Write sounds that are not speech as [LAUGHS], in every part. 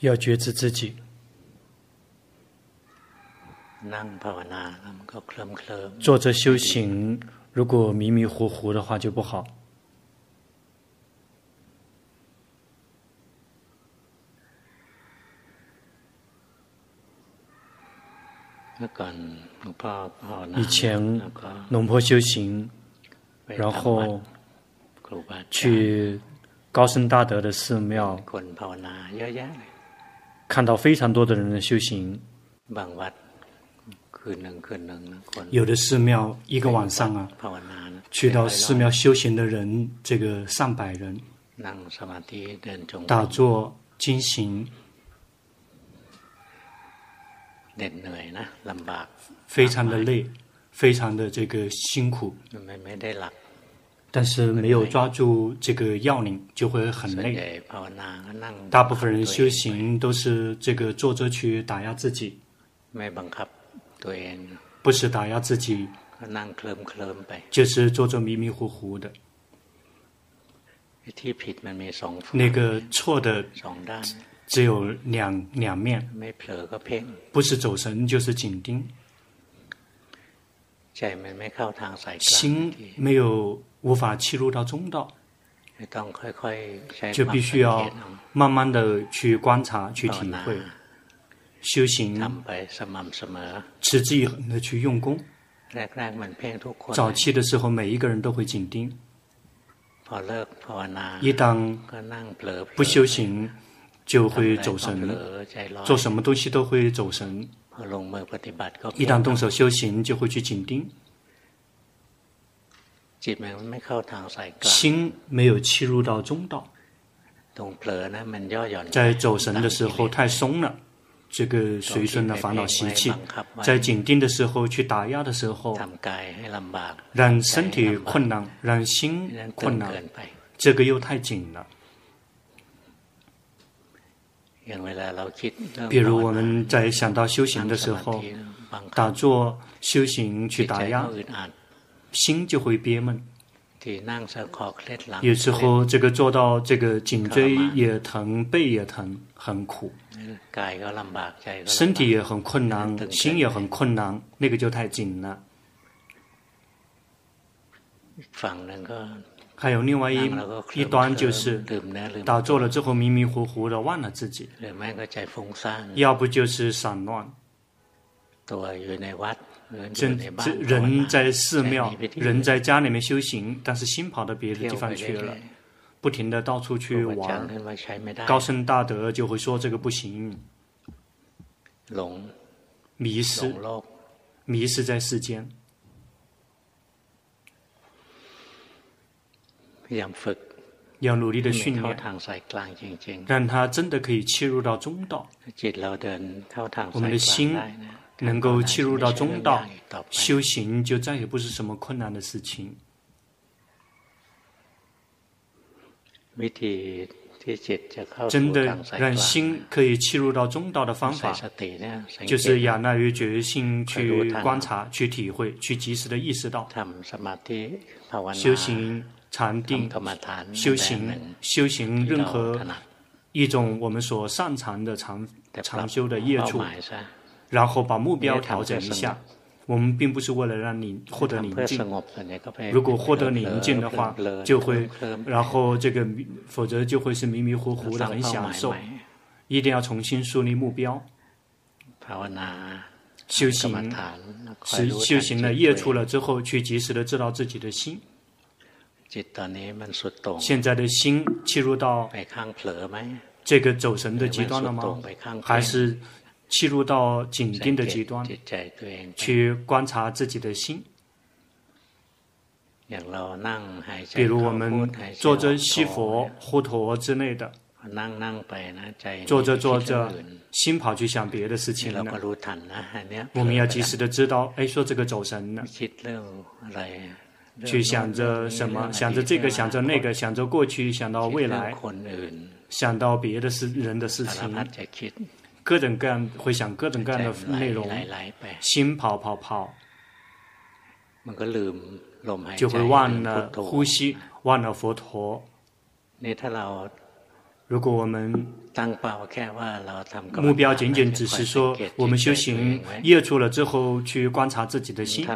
要觉知自己。坐着修行，如果迷迷糊糊的话就不好。以前龙坡修行，然后去高僧大德的寺庙，看到非常多的人的修行。有的寺庙一个晚上啊，去到寺庙修行的人，这个上百人，打坐经行，非常的累，非常的这个辛苦，但是没有抓住这个要领，就会很累。大部分人修行都是这个坐着去打压自己。不是打压自己，就是坐着迷迷糊糊的。那个错的只有两两面，不是走神就是紧盯。心没有无法切入到中道，就必须要慢慢的去观察去体会。修行，持之以恒的去用功。早期的时候，每一个人都会紧盯。一旦不修行，就会走神，做什么东西都会走神。一旦动手修行，就会去紧盯。心没有切入到中道，在走神的时候太松了。这个随顺的烦恼习气，在紧盯的时候去打压的时候，让身体困难，让心困难，这个又太紧了。比如我们在想到修行的时候，打坐修行去打压，心就会憋闷。有时候这个做到这个颈椎也疼，背也疼，很苦。身体也很困难，心也很困难，那个就太紧了。还有另外一一端，就是打坐了之后迷迷糊糊的忘了自己，要不就是散乱。真人在寺庙，人在家里面修行，但是心跑到别的地方去了。不停的到处去玩，高僧大德就会说这个不行，迷失，迷失在世间，要努力的训练，让他真的可以切入到中道。我们的心能够切入到中道，修行就再也不是什么困难的事情。真的让心可以切入到中道的方法，就是仰赖于决心去观察、去体会、去及时的意识到。修行禅定，修行修行任何一种我们所擅长的长长修的业处，然后把目标调整一下。我们并不是为了让你获得宁静，如果获得宁静的话，就会，然后这个，否则就会是迷迷糊糊的很享受。一定要重新树立目标。修行，是修行了业出了之后，去及时的知道自己的心。现在的心切入到这个走神的极端了吗？还是？切入到紧盯的极端，去观察自己的心。比如我们坐着西佛、呼陀之类的，坐着坐着，心跑去想别的事情了。我们要及时的知道，哎，说这个走神了，去想着什么？想着这个，想着那个，想着过去，想到未来，想到别的事人的事情。各种各样会想各种各样的内容，心跑跑跑，就会忘了呼吸，忘了佛陀。如果我们目标仅仅只是说我们修行业处了之后去观察自己的心，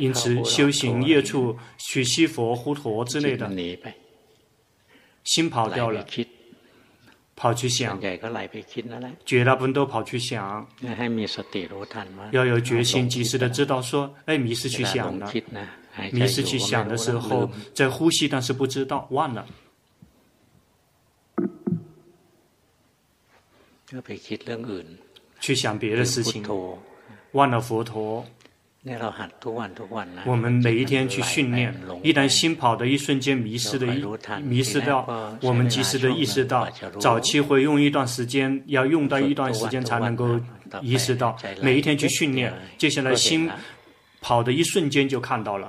因此修行业处去西佛呼陀之类的，心跑掉了，跑去想，绝大部分都跑去想，要有决心及时的知道说，哎，迷失去想了，迷失去想的时候在呼吸，但是不知道忘了。去想别的事情，忘了佛陀。我们每一天去训练，一旦心跑的一瞬间迷失的一迷失掉，我们及时的意识到，早期会用一段时间，要用到一段时间才能够意识到。每一天去训练，接下来心跑的一瞬间就看到了。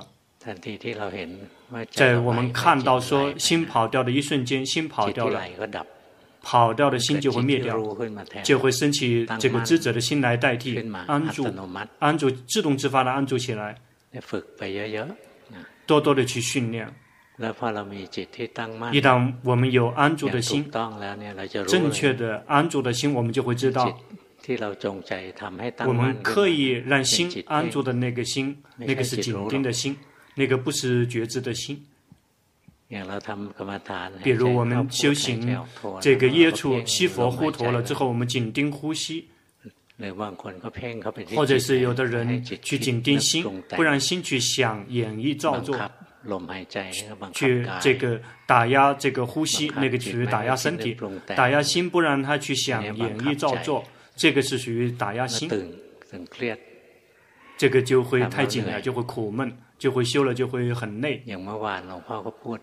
在我们看到说心跑掉的一瞬间，心跑掉了。跑掉的心就会灭掉，就会升起这个知者的心来代替安住，安住自动自发的安住起来。多多的去训练。一旦我们有安住的心，正确的安住的心，我们就会知道，我们刻意让心安住的那个心，那个是紧盯的心，那个不是觉知的心。比如我们修行这个耶处西佛呼陀了之后，我们紧盯呼吸，或者是有的人去紧盯心，不让心。去想演绎造作，去这个打压这个呼吸，那个属于打压身体，打压心。不让他去想演绎造作，这个是属于打压心，这个就会太紧了，就会苦闷。就会修了，就会很累。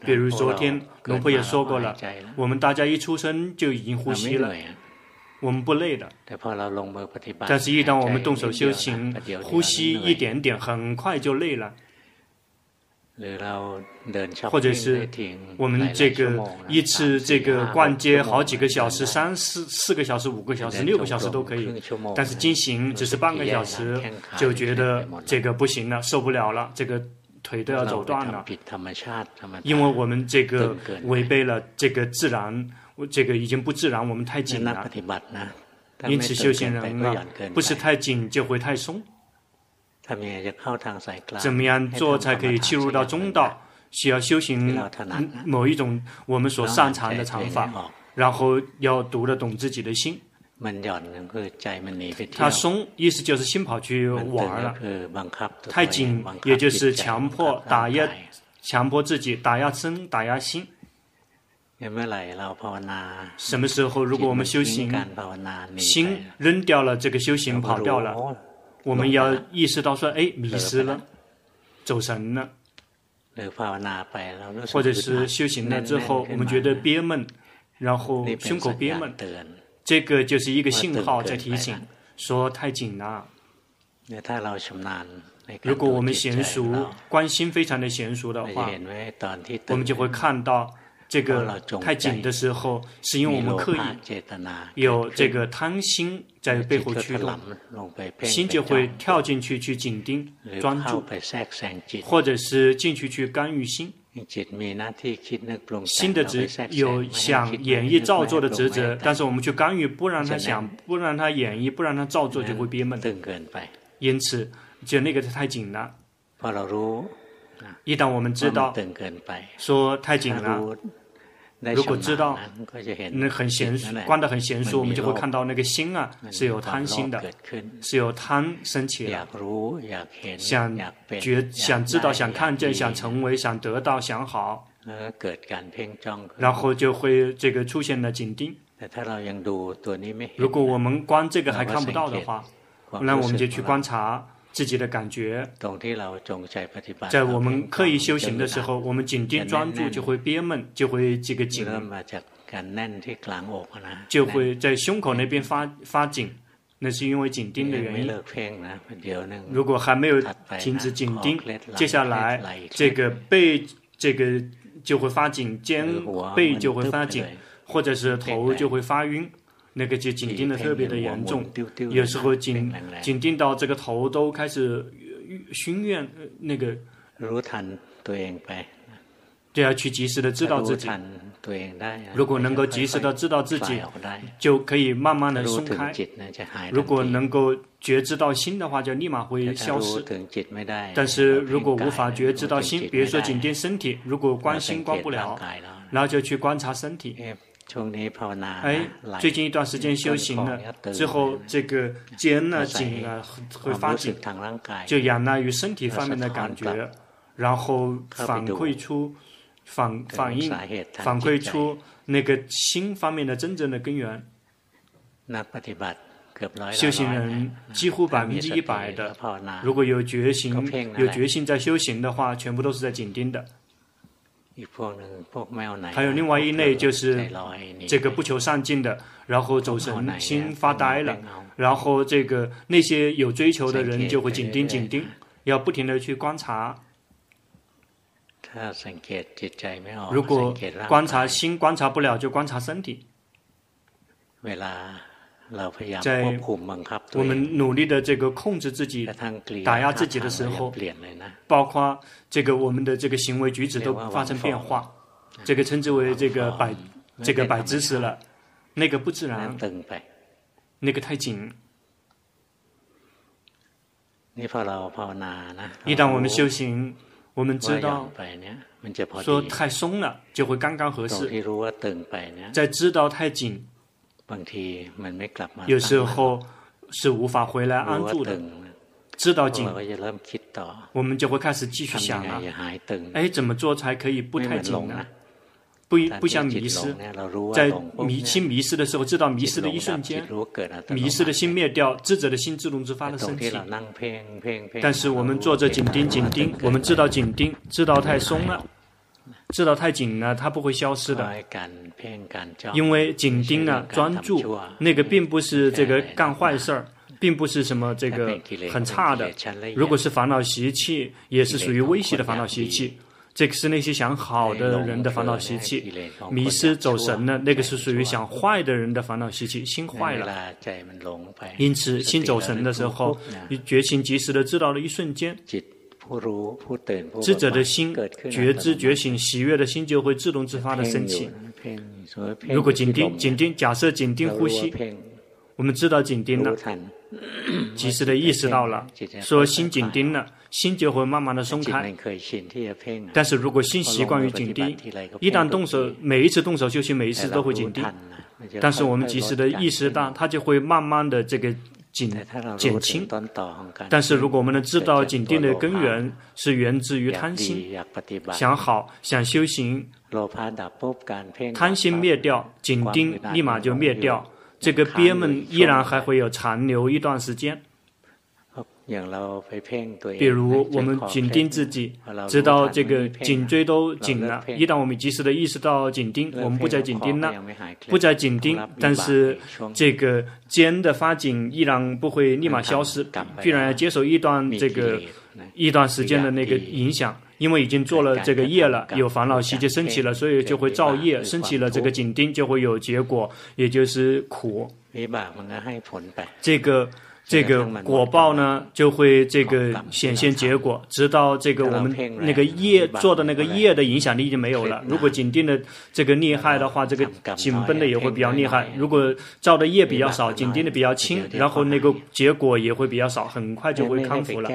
比如昨天，龙婆也说过了，我们大家一出生就已经呼吸了，我们不累的。但是，一旦我们动手修行，呼吸一点点，很快就累了。或者是我们这个一次这个逛街好几个小时，三四四个小时、五个小时、六个小时都可以。但是进行只是半个小时，就觉得这个不行了，受不了了，这个腿都要走断了。因为我们这个违背了这个自然，这个已经不自然，我们太紧了。因此修行人啊，不是太紧就会太松。怎么样做才可以切入到中道？需要修行某一种我们所擅长的长法，然后要读得懂自己的心。他松，意思就是心跑去玩了；太紧，也就是强迫打压，强迫自己打压身，打压心。什么时候，如果我们修行，心扔掉了这个修行，跑掉了。我们要意识到说，哎，迷失了，走神了，或者是修行了之后，我们觉得憋闷，然后胸口憋闷，这个就是一个信号在提醒，说太紧了。如果我们娴熟，关心非常的娴熟的话，我们就会看到。这个太紧的时候，是因为我们刻意有这个贪心在背后驱动，心就会跳进去去紧盯专注，或者是进去去干预心。心的职有想演绎造作的职责，但是我们去干预，不让他想，不让他演绎，不让他造作，就会憋闷。因此，就那个太紧了。一旦我们知道说太紧了，如果知道那很娴熟，观的很娴熟，我们就会看到那个心啊是有贪心的，是有贪升起的，想觉想知道、想看见、想成为、想得到、想好，然后就会这个出现了紧盯。如果我们观这个还看不到的话，那我们就去观察。自己的感觉，在我们刻意修行的时候，我们紧盯专注就会憋闷，就会这个紧，就会在胸口那边发发紧，那是因为紧盯的原因。如果还没有停止紧盯，接下来这个背这个就会发紧，肩背就会发紧，或者是头就会发晕。那个就紧盯的特别的严重，有时候紧紧盯到这个头都开始晕眩，那个。就要去及时的知道自己。如果能够及时的知道自己，就可以慢慢的松开。如果能够觉知到心的话，就立马会消失。但是如果无法觉知到心，比如说紧盯身体，如果观心观不了，然后就去观察身体。哎，最近一段时间修行了之后，这个肩呢紧了会发紧，就仰赖于身体方面的感觉，然后反馈出反反应，反馈出那个心方面的真正的根源。修行人几乎百分之一百的，如果有决心有决心在修行的话，全部都是在紧盯的。还有另外一类就是这个不求上进的，然后走神心发呆了，然后这个那些有追求的人就会紧盯紧盯，要不停的去观察。如果观察心观察不了，就观察身体。在我们努力的这个控制自己、打压自己的时候，包括这个我们的这个行为举止都发生变化，这个称之为这个摆这个摆姿势了，那个不自然，那个太紧。一旦我们修行，我们知道说太松了就会刚刚合适，在知道太紧。有时候是无法回来 [LAUGHS] 安住的，知道紧，我们就会开始继续想啊，哎，怎么做才可以不太紧呢？不不想迷失，在迷心迷失的时候，知道迷失的一瞬间，迷失的心灭掉，智者的心自动自发的升起。但是我们坐着紧盯紧盯，我们知道紧盯，知道太松了。知道太紧了，它不会消失的。因为紧盯呢，专注那个并不是这个干坏事儿，并不是什么这个很差的。如果是烦恼习气，也是属于微细的烦恼习气。这个是那些想好的人的烦恼习气。迷失走神呢，那个是属于想坏的人的烦恼习气，心坏了。因此，心走神的时候，你觉醒及时的知道了一瞬间。智者的心觉知觉醒喜悦的心就会自动自发的升起。如果紧盯紧盯，假设紧盯呼吸，我们知道紧盯了，及时的意识到了，说心紧盯了，心就会慢慢的松开。但是如果心习惯于紧盯，一旦动手，每一次动手修行，每一次都会紧盯。但是我们及时的意识到，它就会慢慢的这个。紧减轻，但是如果我们能知道紧定的根源是源自于贪心，想好想修行，贪心灭掉，紧盯立马就灭掉，这个憋闷依然还会有残留一段时间。比如我们紧盯自己，直到这个颈椎都紧了。一旦我们及时的意识到紧盯，我们不再紧盯了，不再紧盯，但是这个肩的发紧依然不会立马消失，必然要接受一段这个一段时间的那个影响，因为已经做了这个业了，有烦恼习气升起了，所以就会造业，升起了这个紧盯就会有结果，也就是苦。这个。这个果报呢，就会这个显现结果，直到这个我们那个业做的那个业的影响力已经没有了。如果紧盯的这个厉害的话，这个紧绷的也会比较厉害。如果造的业比较少，紧盯的比较轻，然后那个结果也会比较少，很快就会康复了。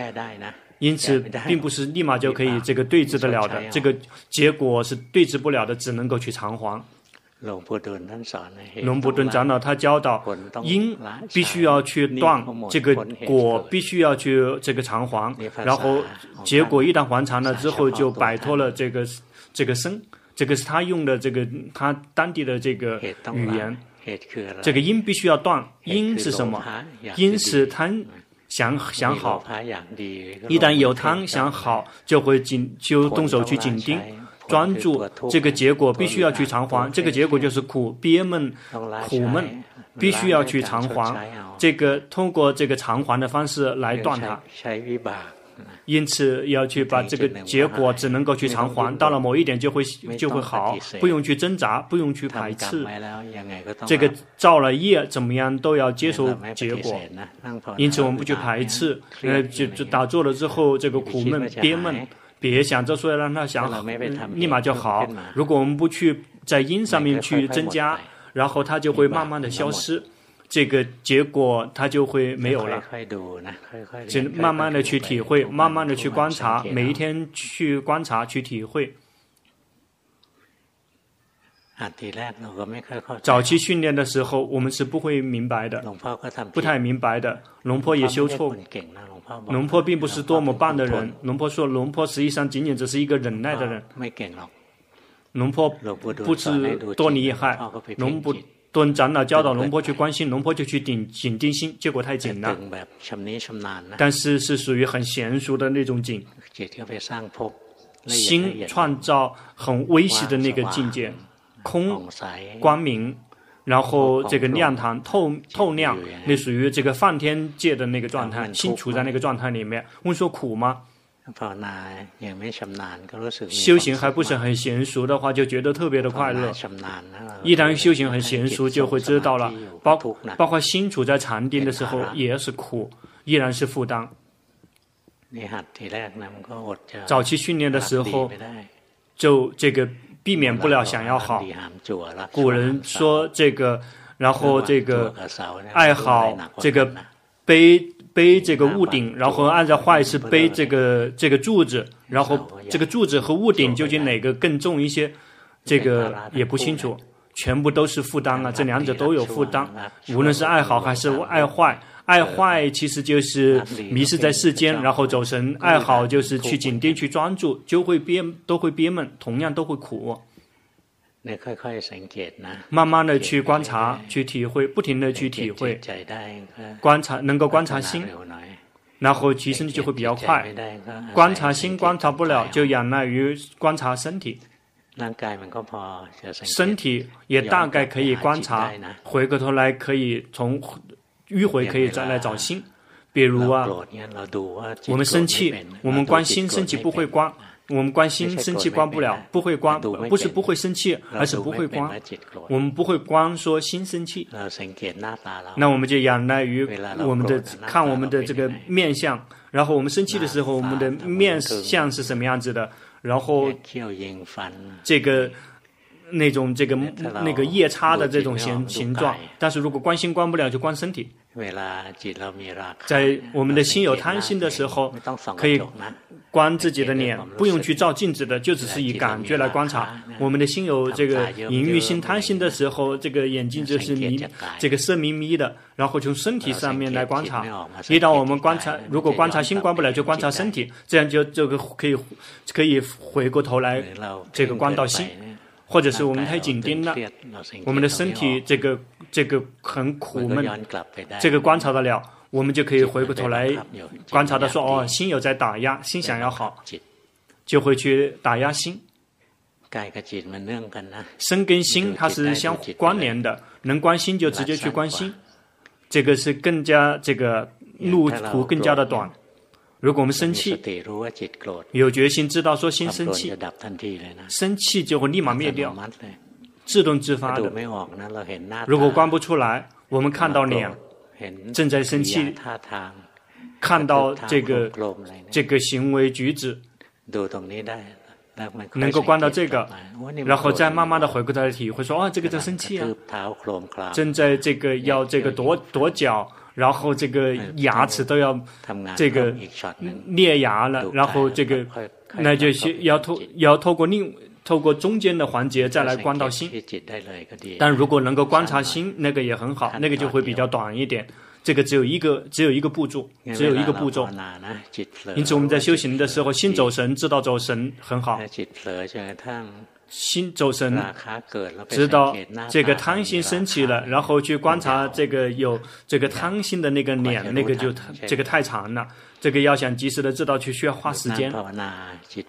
因此，并不是立马就可以这个对治得了的，这个结果是对治不了的，只能够去偿还。龙布顿长老他教导，因必须要去断，这个果必须要去这个偿还，然后结果一旦还偿了之后，就摆脱了这个这个生，这个是他用的这个他当地的这个语言。这个因必须要断，因是什么？因是贪想想好，一旦有贪想好，就会紧就动手去紧盯。专注这个结果必须要去偿还，这个结果就是苦憋闷苦闷，必须要去偿还。这个通过这个偿还的方式来断它，因此要去把这个结果只能够去偿还，到了某一点就会就会好，不用去挣扎，不用去排斥。这个造了业怎么样都要接受结果，因此我们不去排斥，呃，就就打坐了之后这个苦闷憋闷。别想着说要让他想好，立马就好。如果我们不去在因上面去增加，然后他就会慢慢的消失，这个结果他就会没有了。就慢慢的去体会，慢慢的去观察，每一天去观察去体会。早期训练的时候，我们是不会明白的，不太明白的。龙婆也修错。龙婆并不是多么棒的人。龙婆说，龙婆实际上仅仅只是一个忍耐的人。龙婆不是多厉害。龙不敦长老教导龙婆去关心，龙婆就去顶紧定心，结果太紧了。但是是属于很娴熟的那种紧。心创造很微细的那个境界，空光明。然后这个亮堂透透亮，那属于这个梵天界的那个状态，心处在那个状态里面。问说苦吗？修行还不是很娴熟的话，就觉得特别的快乐。一旦修行很娴熟，就会知道了。包包括心处在禅定的时候也是苦，依然是负担。早期训练的时候，就这个。避免不了想要好，古人说这个，然后这个爱好这个背背这个屋顶，然后按照坏是背这个这个柱子，然后这个柱子和屋顶究竟哪个更重一些？这个也不清楚，全部都是负担啊，这两者都有负担，无论是爱好还是爱坏。爱坏其实就是迷失在世间，然后走神；爱好就是去紧盯、去专注，就会憋，都会憋闷，同样都会苦。慢慢的去观察、去体会，不停的去体会，观察能够观察心，然后提升就会比较快。观察心观察不了，就仰赖于观察身体。身体也大概可以观察，回过头来可以从。迂回可以再来找心，比如啊，我们生气，我们关心生气不会关，我们关心生气关不了，不会关，不是不会生气，而是不会关，我们不会光说心生气，那我们就仰赖于我们的看我们的这个面相，然后我们生气的时候，我们的面相是什么样子的，然后这个。那种这个那个夜叉的这种形形状，但是如果关心关不了，就关身体。在我们的心有贪心的时候，可以观自己的脸，不用去照镜子的，就只是以感觉来观察。我们的心有这个淫欲心、贪心的时候，这个眼睛就是迷，这个色迷迷的，然后从身体上面来观察。一旦我们观察，如果观察心观不了，就观察身体，这样就这个可以可以回过头来这个观到心。或者是我们太紧盯了，我们的身体这个这个很苦闷，这个观察得了，我们就可以回过头来观察到说哦，心有在打压，心想要好，就会去打压心。身跟心它是相互关联的，能关心就直接去关心，这个是更加这个路途更加的短。如果我们生气，有决心知道说心生气，生气就会立马灭掉，自动自发的。如果关不出来，我们看到脸正在生气，看到这个这个行为举止，能够关到这个，然后再慢慢的回过头来体会说，哦，这个在生气啊，正在这个要这个跺跺脚。然后这个牙齿都要这个裂牙了，然后这个那就是要透要透过另透过中间的环节再来观到心。但如果能够观察心，那个也很好，那个就会比较短一点。这个只有一个只有一个步骤，只有一个步骤。因此我们在修行的时候，心走神，知道走神很好。心走神，知道这个贪心升起了，然后去观察这个有这个贪心的那个脸，那个就这个太长了。这个要想及时的知道，去需要花时间，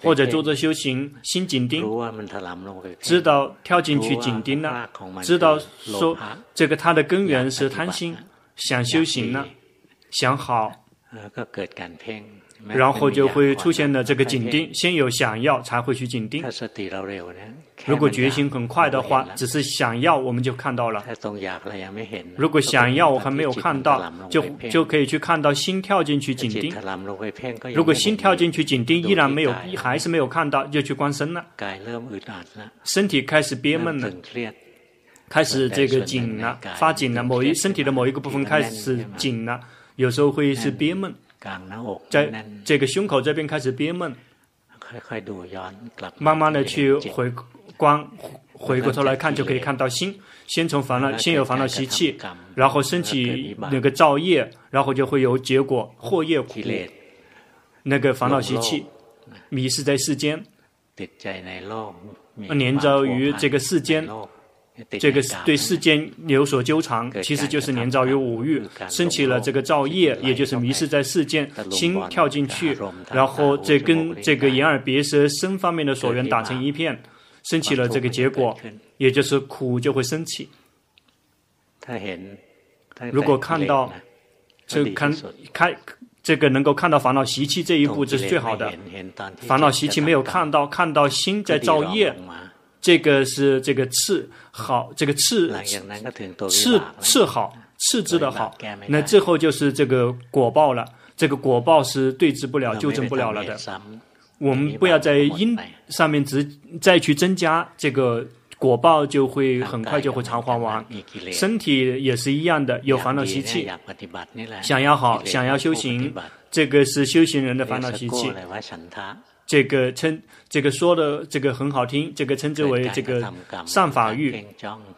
或者做着修行，心紧盯，知道跳进去紧盯了，知道说这个它的根源是贪心，想修行了，想好，然后就会出现了这个紧盯，先有想要才会去紧盯。如果决心很快的话，只是想要我们就看到了。如果想要我还没有看到，就就可以去看到心跳进去紧盯。如果心跳进去紧盯依然没有，还是没有看到，就去观身了。身体开始憋闷了，开始这个紧了，发紧了，某一身体的某一个部分开始紧了，有时候会是憋闷。在这个胸口这边开始憋闷，慢慢的去回光，回过头来看就可以看到心。先从烦恼，先有烦恼习气，然后升起那个造业，然后就会有结果，祸业苦。那个烦恼习气，迷失在世间，黏着于这个世间。这个对世间有所纠缠，其实就是黏着于五欲，升起了这个造业，也就是迷失在世间，心跳进去，然后这跟这个眼耳鼻舌身方面的所缘打成一片，升起了这个结果，也就是苦就会升起。如果看到，这看开这个能够看到烦恼习气这一步，这是最好的。烦恼习气没有看到，看到心在造业。这个是这个次好，这个次次次好，次之的好。那最后就是这个果报了。这个果报是对治不了、纠正不了了的。我们不要在因上面只再去增加这个果报，就会很快就会偿还完。身体也是一样的，有烦恼习气，想要好，想要修行，这个是修行人的烦恼习气。这个称这个说的这个很好听，这个称之为这个善法欲，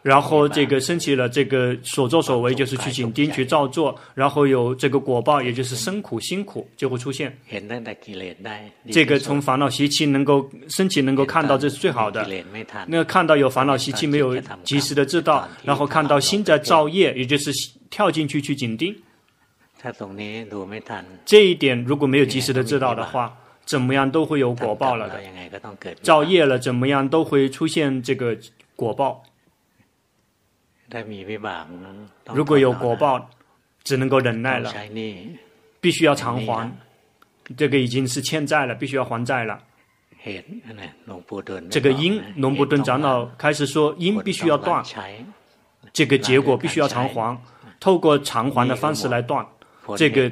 然后这个升起了这个所作所为就是去紧盯去照做，然后有这个果报，也就是生苦辛苦就会出现。这个从烦恼习气能够升起，能够看到这是最好的。那看到有烦恼习气没有及时的知道，然后看到心在造业，也就是跳进去去紧盯。这一点如果没有及时的知道的话。怎么样都会有果报了的，造业了怎么样都会出现这个果报。如果有果报，只能够忍耐了，必须要偿还。这个已经是欠债了，必须要还债了。这个因，龙布顿长老开始说，因必须要断，这个结果必须要偿还，透过偿还的方式来断这个。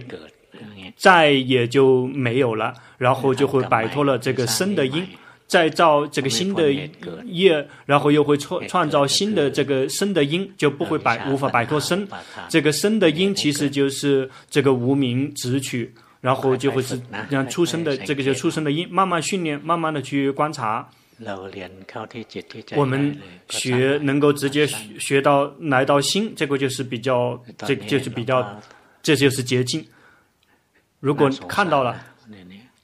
再也就没有了，然后就会摆脱了这个生的因，再造这个新的业，然后又会创创造新的这个生的因，就不会摆无法摆脱生。这个生的因其实就是这个无名执取，然后就会是让出生的这个就出生的因，慢慢训练，慢慢的去观察。我们学能够直接学到来到心，这个就是比较，这就是比较，这就是捷径。如果看到了，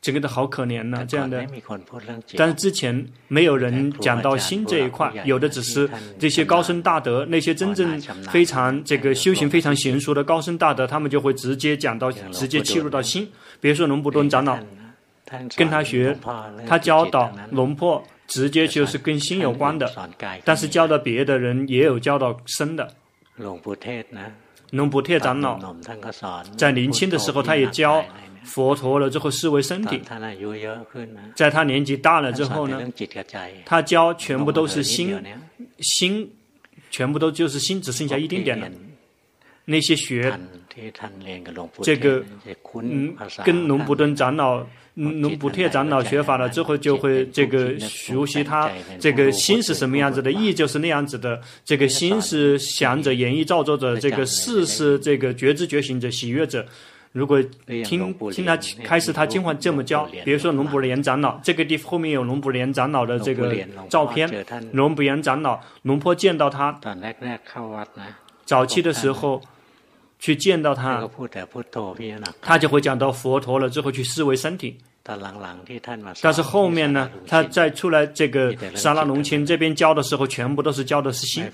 这个的好可怜呢，这样的。但是之前没有人讲到心这一块，有的只是这些高僧大德，那些真正非常这个修行非常娴熟的高僧大德，他们就会直接讲到，直接切入到心。比如说龙布顿长老，跟他学，他教导龙破，直接就是跟心有关的。但是教导别的人也有教导身的。龙布特长老在年轻的时候，他也教佛陀了之后视为身体。在他年纪大了之后呢，他教全部都是心，心全部都就是心，只剩下一丁点了。那些学这个，嗯，跟龙布顿长老。龙布特长老学法了之后，就会这个熟悉他这个心是什么样子的，意就是那样子的。这个心是想者、言意、造作者，这个事是这个觉知觉醒者、喜悦者。如果听听他开始他经常这么教，比如说龙补莲长老，这个地后面有龙补莲长老的这个照片。龙补莲长老，龙坡见到他，早期的时候。去见到他，他就会讲到佛陀了之后去思维身体。但是后面呢，他再出来这个沙拉隆钦这边教的时候，全部都是教的是心，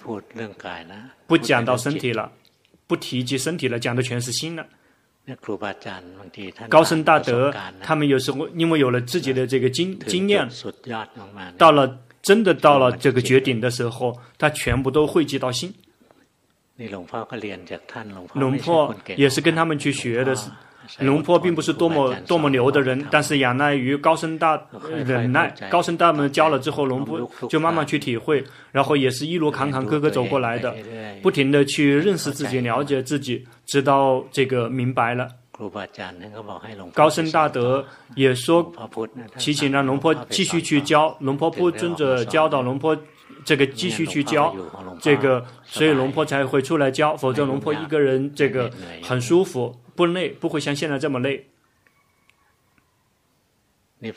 不讲到身体了，不提及身体了，讲的全是心了。高僧大德他们有时候因为有了自己的这个经经验，到了真的到了这个绝顶的时候，他全部都汇集到心。龙婆也是跟他们去学的，龙坡并不是多么多么牛的人，但是仰赖于高僧大忍耐，高僧大们教了之后，龙坡就慢慢去体会，然后也是一路坎坎坷坷走过来的，不停的去认识自己、了解自己，直到这个明白了。高僧大德也说，祈请让龙坡继续去教，龙坡不尊者教导龙坡。这个继续去教，这个所以龙婆才会出来教，否则龙婆一个人这个很舒服，不累，不会像现在这么累。一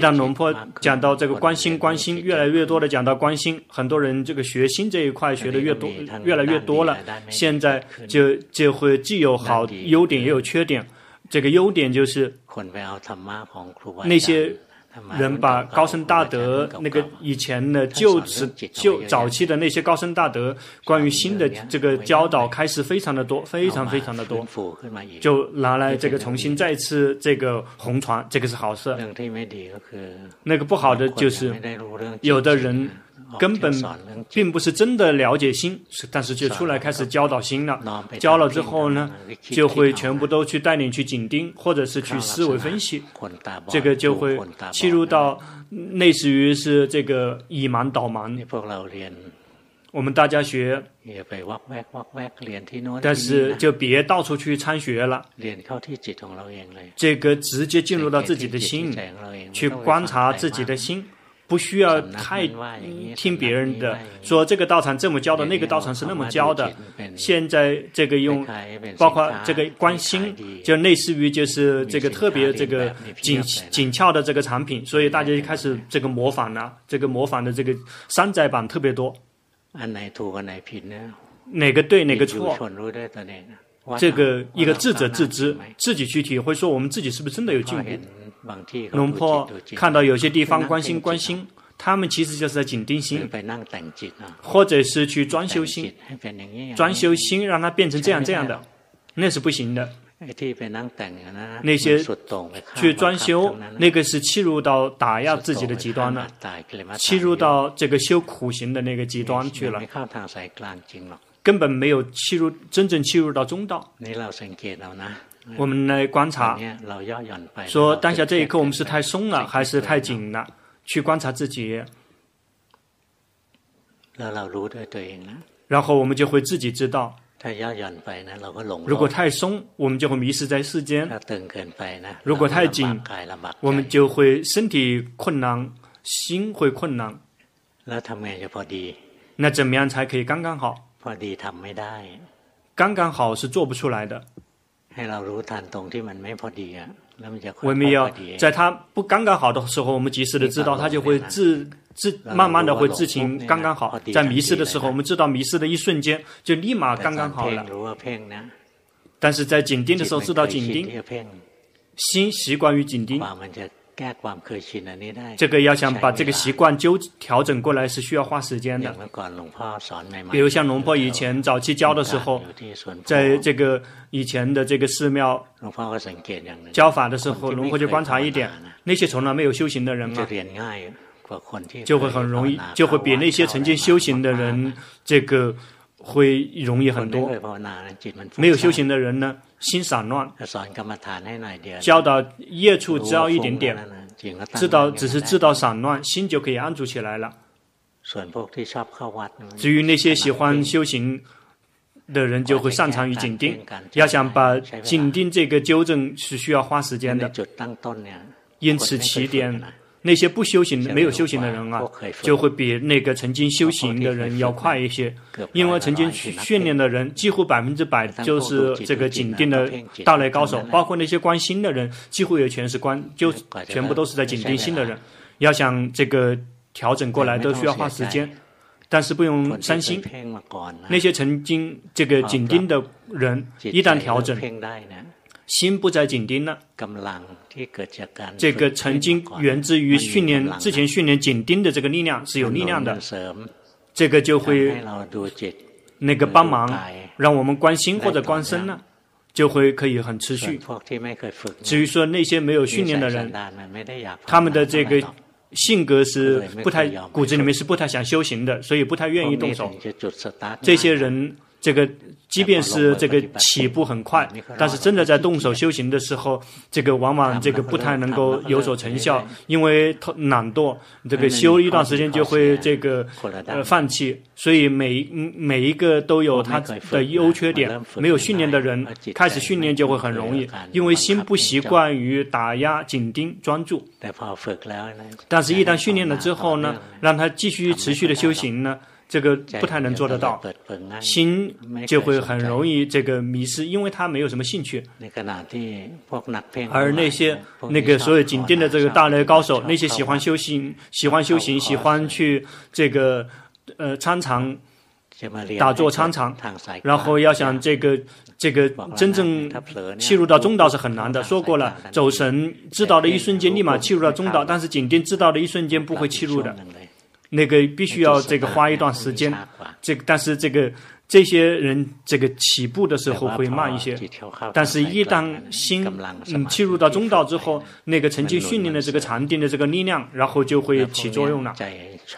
旦龙婆讲到这个关心，关心越来越多的讲到关心，很多人这个学心这一块学的越多，越来越多了。现在就就会既有好优点，也有缺点。这个优点就是那些。人把高僧大德那个以前的旧词旧早期的那些高僧大德关于新的这个教导开始非常的多，非常非常的多，就拿来这个重新再次这个红传，这个是好事。那个不好的就是有的人。根本并不是真的了解心，但是就出来开始教导心了。教了之后呢，就会全部都去带领去紧盯，或者是去思维分析。这个就会切入到类似于是这个以盲导盲。我们大家学，但是就别到处去参学了。这个直接进入到自己的心，去观察自己的心。不需要太听别人的，说这个道场这么教的，那个道场是那么教的。现在这个用，包括这个关心，就类似于就是这个特别这个紧紧俏的这个产品，所以大家就开始这个模仿了，这个模仿的这个山寨版特别多。哪个对哪个错？这个一个智者自知，自己去体会，说我们自己是不是真的有进步。龙婆看到有些地方关心关心，他们其实就是在紧盯心，或者是去装修心，装修心让它变成这样这样的，那是不行的。那些去装修，那个是切入到打压自己的极端了，切入到这个修苦行的那个极端去了，根本没有切入真正切入到中道。我们来观察，说当下这一刻我们是太松了还是太紧了？去观察自己，然后我们就会自己知道。如果太松，我们就会迷失在世间；如果太紧，我们就会身体困难，心会困难。那怎么样才可以刚刚好？刚刚好是做不出来的。我们要在他不刚刚好的时候，我们及时的知道，他就会自自慢慢的会自行刚刚好。在迷失的时候，我们知道迷失的一瞬间，就立马刚刚好了。但是在紧盯的时候，知道紧盯，心习惯于紧盯。这个要想把这个习惯纠调整过来，是需要花时间的。比如像龙婆以前早期教的时候，在这个以前的这个寺庙教法的时候，龙婆就观察一点，那些从来没有修行的人嘛，就会很容易，就会比那些曾经修行的人这个会容易很多。没有修行的人呢，心散乱，教导业处只要一点点，知道只是知道散乱，心就可以安住起来了。至于那些喜欢修行的人，就会擅长于紧盯。要想把紧盯这个纠正，是需要花时间的。因此起点。那些不修行、没有修行的人啊，就会比那个曾经修行的人要快一些，因为曾经训练的人几乎百分之百就是这个紧盯的大类高手，包括那些关心的人，几乎也全是关，就全部都是在紧盯心的人。要想这个调整过来，都需要花时间，但是不用伤心。那些曾经这个紧盯的人，一旦调整。心不再紧盯了，这个曾经源自于训练之前训练紧盯的这个力量是有力量的，这个就会那个帮忙让我们观心或者观身呢，就会可以很持续。至于说那些没有训练的人，他们的这个性格是不太骨子里面是不太想修行的，所以不太愿意动手。这些人。这个。即便是这个起步很快，但是真的在动手修行的时候，这个往往这个不太能够有所成效，因为懒惰，这个修一段时间就会这个呃放弃。所以每每一个都有他的优缺点。没有训练的人开始训练就会很容易，因为心不习惯于打压、紧盯、专注。但是，一旦训练了之后呢，让他继续持续的修行呢？这个不太能做得到，心就会很容易这个迷失，因为他没有什么兴趣。而那些那个所有紧盯的这个大类高手，那些喜欢修行、喜欢修行、喜欢去这个呃参禅打坐参禅，然后要想这个这个真正切入到中道是很难的。说过了，走神知道的一瞬间立马切入到中道，但是紧盯知道的一瞬间不会切入的。那个必须要这个花一段时间，这个但是这个这些人这个起步的时候会慢一些，但是一旦心嗯切入到中道之后，那个曾经训练的这个禅定的这个力量，然后就会起作用了。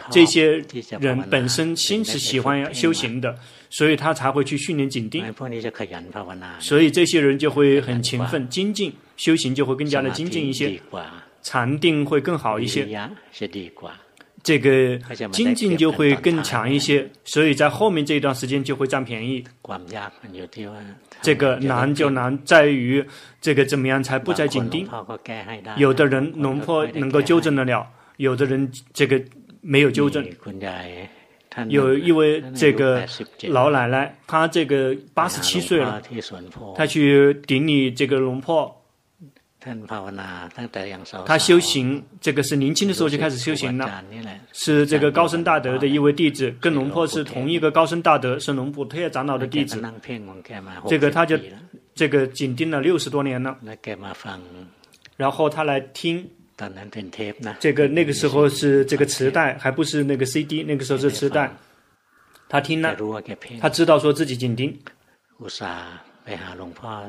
这些人本身心是喜欢修行的，所以他才会去训练紧定，所以这些人就会很勤奋精进，修行就会更加的精进一些，禅定会更好一些。这个精进就会更强一些，所以在后面这一段时间就会占便宜。这个难就难在于这个怎么样才不再紧盯。有的人龙婆能够纠正得了，有的人这个没有纠正。有一位这个老奶奶，她这个八十七岁了，她去顶你这个龙婆。他修行，这个是年轻的时候就开始修行了，是这个高僧大德的一位弟子，跟龙婆是同一个高僧大德，是龙普特长老的弟子。这个他就这个紧盯了六十多年了，然后他来听，这个那个时候是这个磁带，还不是那个 CD，那个时候是磁带。他听了，他知道说自己紧盯，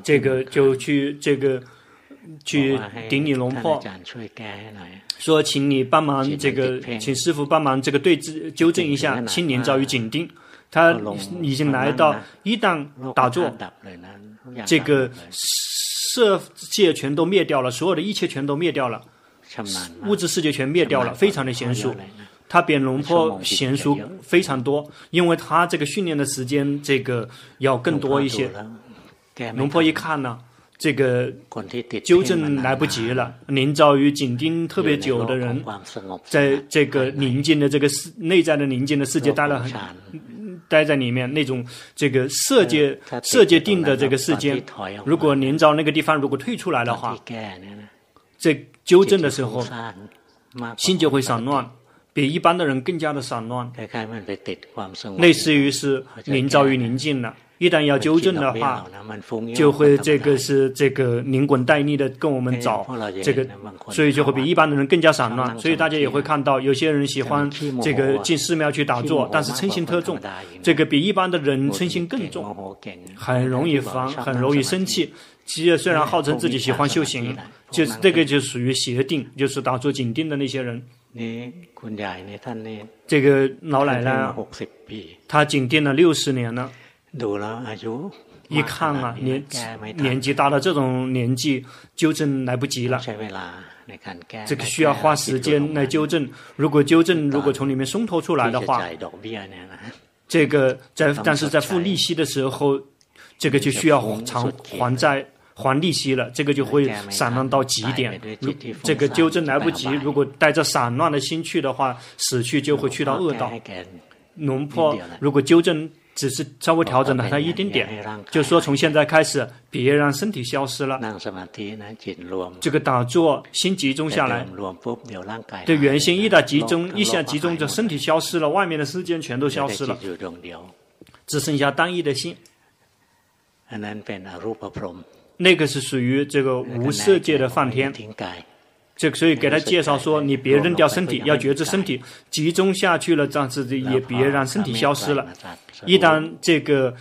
这个就去这个。去顶礼龙婆，说请你帮忙这个，请师傅帮忙这个对治纠正一下，青年遭遇紧盯，他已经来到一旦打坐，这个色界全都灭掉了，所有的一切全都灭掉了，物质世界全灭掉了，非常的娴熟，他比龙婆娴熟非常多，因为他这个训练的时间这个要更多一些，龙婆一看呢。这个纠正来不及了，临遭于紧盯特别久的人，在这个宁静的这个世内在的宁静的世界待了很，待在里面那种这个色界色界定的这个世界，如果临遭那个地方如果退出来的话，这纠正的时候，心就会散乱，比一般的人更加的散乱，类似于是临遭于宁静了。一旦要纠正的话，就会这个是这个连滚带逆的跟我们找这个，所以就会比一般的人更加散乱。所以大家也会看到，有些人喜欢这个进寺庙去打坐，但是嗔心特重，这个比一般的人嗔心更重，很容易烦，很容易生气。其实虽然号称自己喜欢修行，就是这个就属于邪定，就是打坐紧定的那些人。这个老奶奶，她紧定了六十年了。一看啊，年年纪大了，这种年纪纠正来不及了。这个需要花时间来纠正。如果纠正，如果从里面松脱出来的话，这个在但是在付利息的时候，这个就需要偿还债还利息了。这个就会散乱到极点。如这个纠正来不及，如果带着散乱的心去的话，死去就会去到恶道。龙破如果纠正。只是稍微调整了它一丁点，就说从现在开始，别让身体消失了。这个打坐心集中下来，对原心一旦集中，一下集中，就身体消失了，外面的世界全都消失了，只剩下单一的心。那个是属于这个无色界的梵天。这个所以给他介绍说，你别扔掉身体，要觉知身体集中下去了，这样子也别让身体消失了。一旦这个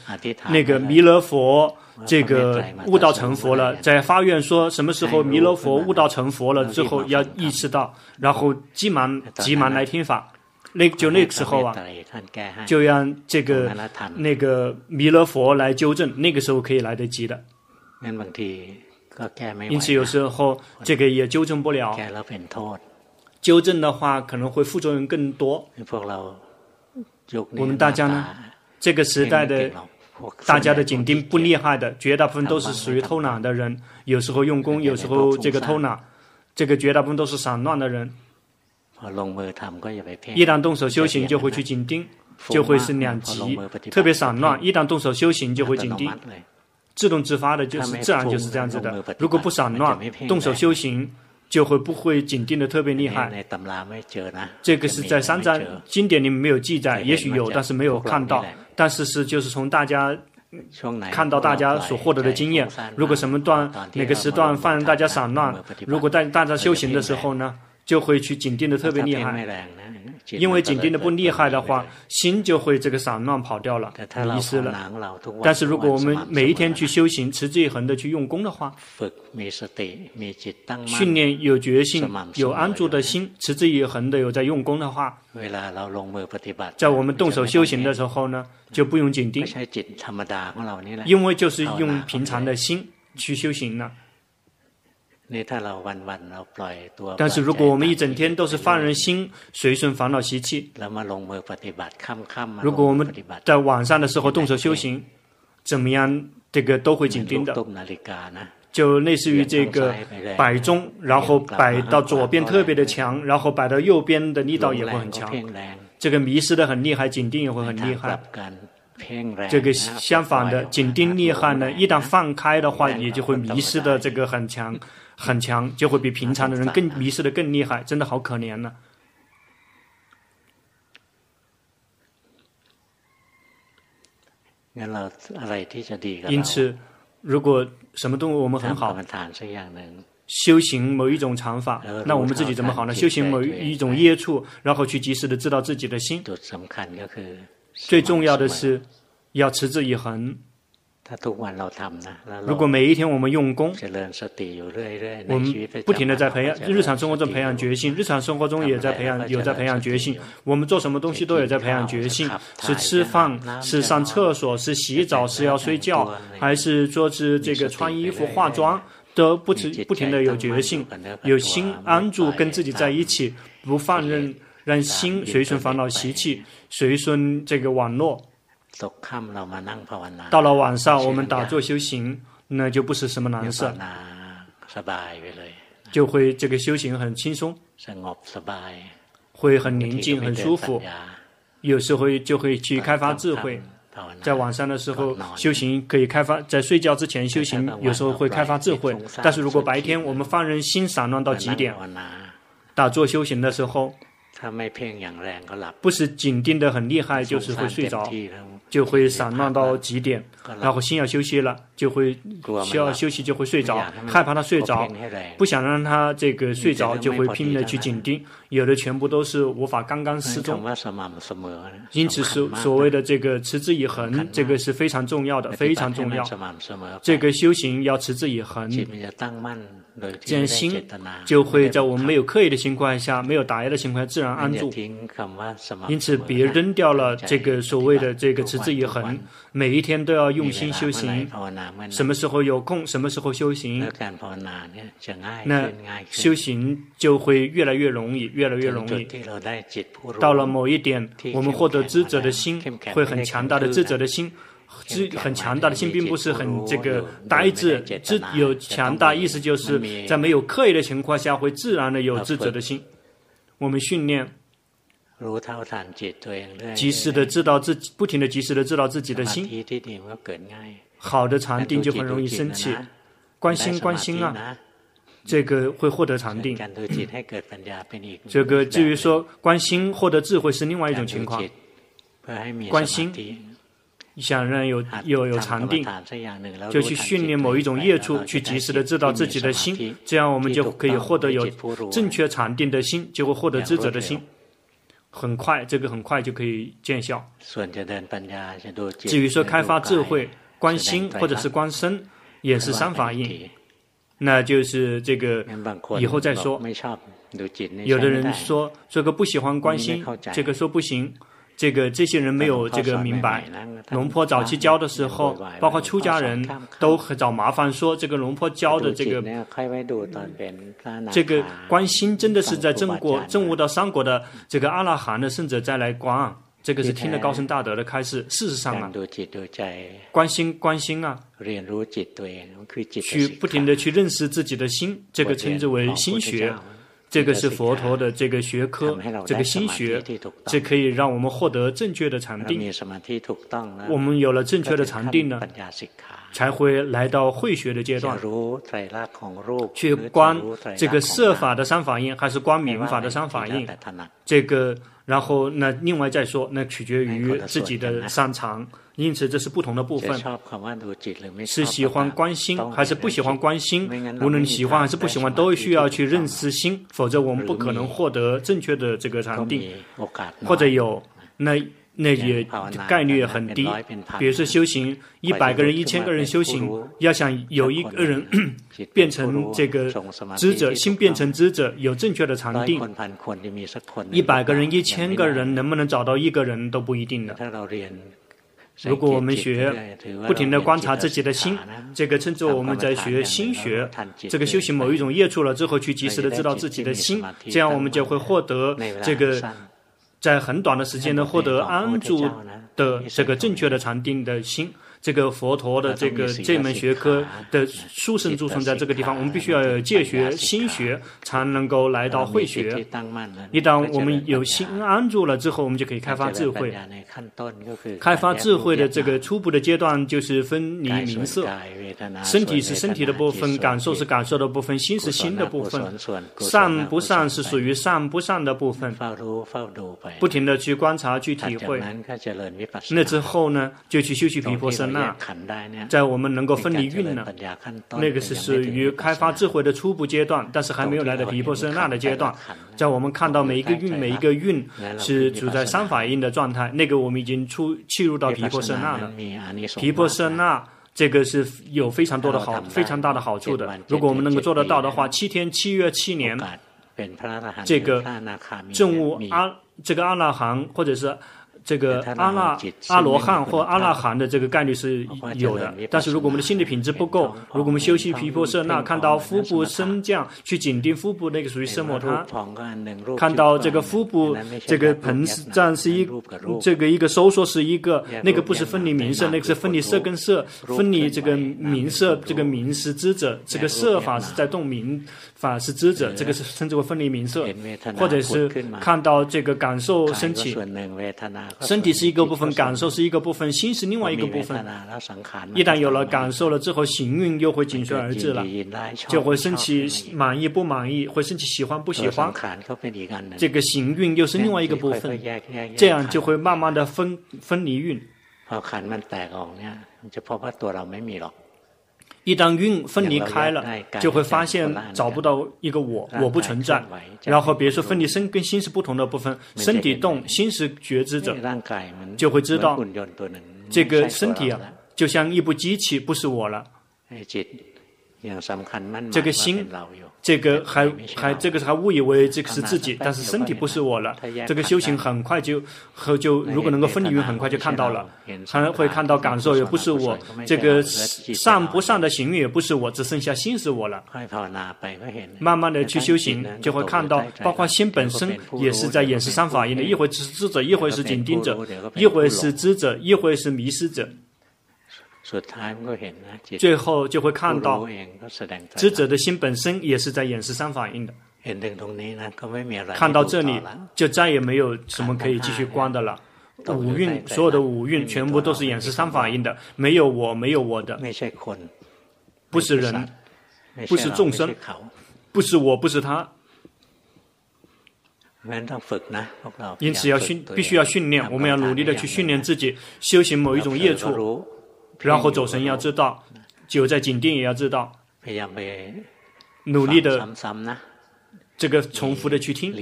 那个弥勒佛这个悟道成佛了，在发愿说什么时候弥勒佛悟道成佛了之后，要意识到，然后急忙急忙来听法。那就那个时候啊，就让这个那个弥勒佛来纠正，那个时候可以来得及的。因此有时候这个也纠正不了，纠正的话可能会副作用更多。我们大家呢，这个时代的大家的紧盯不厉害的，绝大部分都是属于偷懒的人，有时候用功，有时候这个偷懒，这个绝大部分都是散乱的人。一旦动手修行，就会去紧盯，就会是两极，特别散乱。一旦动手修行，就会紧盯，自动自发的，就是自然就是这样子的。如果不散乱，动手修行，就会不会紧盯的特别厉害。这个是在三藏经典里面没有记载，也许有，但是没有看到。但是是就是从大家看到大家所获得的经验。如果什么段哪个时段犯大家散乱，如果在大家修行的时候呢？就会去紧盯的特别厉害，因为紧盯的不厉害的话，心就会这个散乱跑掉了，迷失了。但是如果我们每一天去修行，持之以恒的去用功的话，训练有决心、有安住的心，持之以恒的有在用功的话，在我们动手修行的时候呢，就不用紧盯，因为就是用平常的心去修行了。但是如果我们一整天都是放任心随顺烦恼习气，如果我们在晚上的时候动手修行，怎么样，这个都会紧盯的，就类似于这个摆钟，然后摆到左边特别的强，然后摆到右边的力道也会很强，这个迷失的很厉害，紧盯也会很厉害。这个相反的，紧盯厉害呢，一旦放开的话，也就会迷失的这个很强。很强，就会比平常的人更迷失的更厉害，真的好可怜呢。因此，如果什么动物我们很好，修行某一种禅法，那我们自己怎么好呢？修行某一种业处，然后去及时的知道自己的心。最重要的是要持之以恒。如果每一天我们用功，我们不停的在培养，日常生活中培养决心，日常生活中也在培养，有在培养决心。我们做什么东西都有在培养决心，是吃饭，是上厕所，是洗澡，是要睡觉，还是说是这个穿衣服、化妆，都不停不停的有决心，有心安住，跟自己在一起，不放任，让心随顺烦恼习气，随顺这个网络。到了晚上，我们打坐修行，那就不是什么难事，就会这个修行很轻松，会很宁静、很舒服。有时候就会去开发智慧，在晚上的时候修行可以开发，在睡觉之前修行，有时候会开发智慧。但是如果白天我们放任心散乱到极点，打坐修行的时候，不是紧盯得很厉害，就是会睡着。就会散乱到极点，然后心要休息了，就会需要休息，就会睡着，害怕他睡着，不想让他这个睡着，就会拼命的去紧盯，有的全部都是无法刚刚适中。因此，所所谓的这个持之以恒，这个是非常重要的，非常重要。这个修行要持之以恒，这样心就会在我们没有刻意的情况下，没有打压的情况下，自然安住。因此，别扔掉了这个所谓的这个持。持之以恒，每一天都要用心修行。什么时候有空，什么时候修行，那修行就会越来越容易，越来越容易。到了某一点，我们获得智者的心，会很强大的智者的心，知很强大的心，并不是很这个呆滞，知有强大意思，就是在没有刻意的情况下，会自然的有智者的心。我们训练。及时的知道自己，不停的及时的知道自己的心，好的禅定就很容易升起。关心关心啊，这个会获得禅定。这个至于说关心获得智慧是另外一种情况。关心想让有有有禅定，就去训练某一种业处，去及时的知道自己的心，这样我们就可以获得有正确禅定的心，就会获得智者的心。很快，这个很快就可以见效。至于说开发智慧、观心或者是观身，也是三法印。那就是这个以后再说。有的人说这个不喜欢观心，这个说不行。这个这些人没有这个明白，龙坡早期教的时候，包括出家人都很找麻烦，说这个龙坡教的这个这个观心真的是在正果正悟到三国的这个阿拉含的圣者再来观，这个是听了高僧大德的开示。事实上啊，关心关心啊，去不停的去认识自己的心，这个称之为心学。这个是佛陀的这个学科，这个心学，这可以让我们获得正确的禅定。我们有了正确的禅定呢，才会来到慧学的阶段，去观这个色法的三法印，还是观明法的三法印。这个，然后那另外再说，那取决于自己的擅长。因此，这是不同的部分。是喜欢关心，还是不喜欢关心？无论喜欢还是不喜欢，都需要去认识心，否则我们不可能获得正确的这个禅定。或者有那那也概率也很低。比如说修行，[CLEARS THROAT] 一百个人、一千个人修行，要想有一个人变成这个知者，心变成知者，有正确的禅定，一百个人、一千个人能不能找到一个人都不一定的。如果我们学不停的观察自己的心，这个称之为我们在学心学，这个修行某一种业处了之后，去及时的知道自己的心，这样我们就会获得这个在很短的时间内获得安住的这个正确的禅定的心。这个佛陀的这个这门学科的殊胜之处在这个地方，我们必须要有戒学、心学，才能够来到慧学。一旦我们有心安住了之后，我们就可以开发智慧。开发智慧的这个初步的阶段就是分离名色，身体是身体的部分，感受是感受的部分，心是心的部分，善不善是属于善不善的部分。不停的去观察、去体会。那之后呢，就去修习毗婆舍。那在我们能够分离运呢，那个是属于开发智慧的初步阶段，但是还没有来到皮婆舍那的阶段。在我们看到每一个运，每一个运是处在三法印的状态，那个我们已经出契入到皮婆舍那了。皮婆舍那这个是有非常多的好，非常大的好处的。如果我们能够做得到的话，七天七月七年，这个证悟阿这个阿那含或者是。这个阿那阿罗汉或阿那含的这个概率是有的，但是如果我们的心理品质不够，如果我们修习皮婆舍那，看到腹部升降去紧盯腹部，那个属于奢摩他；看到这个腹部这个膨胀是一这个一个收缩是一个，那个不是分离名色，那个是分离色跟色，分离这个名色，这个名是知者，这个色法是在动名法是知者，这个是称之为分离名色，或者是看到这个感受升起。身体是一个部分，感受是一个部分，心是另外一个部分。一旦有了感受了之后，行运又会紧随而至了，就会升起满意不满意，会升起喜欢不喜欢。这个行运又是另外一个部分，这样就会慢慢的分分离运。一旦运分离开了，就会发现找不到一个我，我不存在。然后，比如说分离身跟心是不同的部分，身体动，心是觉知者，就会知道这个身体啊，就像一部机器，不是我了。这个心。这个还还这个还误以为这个是自己，但是身体不是我了。这个修行很快就和就如果能够分离运，很快就看到了，还会看到感受也不是我。这个善不善的行运也不是我，只剩下心是我了。慢慢的去修行，就会看到，包括心本身也是在演示三法印的，一会是知者，一会是紧盯者，一会是知者，一会是迷失者。最后就会看到，知者的心本身也是在演示三法印的。看到这里，就再也没有什么可以继续观的了。五蕴，所有的五蕴全部都是演示三法印的，没有我，没有我的，不是人，不是众生，不是我，不是他。因此要训，必须要训练，我们要努力的去训练自己，修行某一种业处。然后走神要知道，酒在紧盯也要知道，努力的这个重复的去听，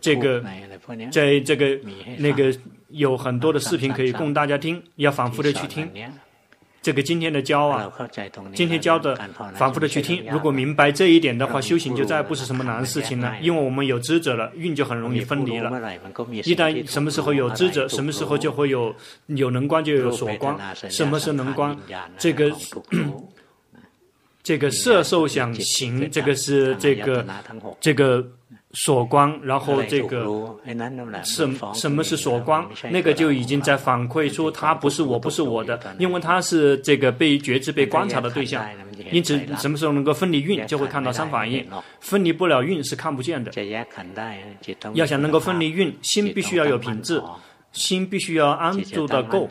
这个在这个那个有很多的视频可以供大家听，要反复的去听。这个今天的教啊，今天教的反复的去听。如果明白这一点的话，修行就再不是什么难事情了。因为我们有知者了，运就很容易分离了。一旦什么时候有知者，什么时候就会有有能观，就有所观。什么是能观？这个 [CLEARS THROAT] 这个色受想行，这个是这个这个。所观，然后这个什什么是所观？那个就已经在反馈说，它不是我，不是我的，因为它是这个被觉知、被观察的对象。因此，什么时候能够分离运，就会看到三反应。分离不了运是看不见的。要想能够分离运，心必须要有品质。心必须要安住的够，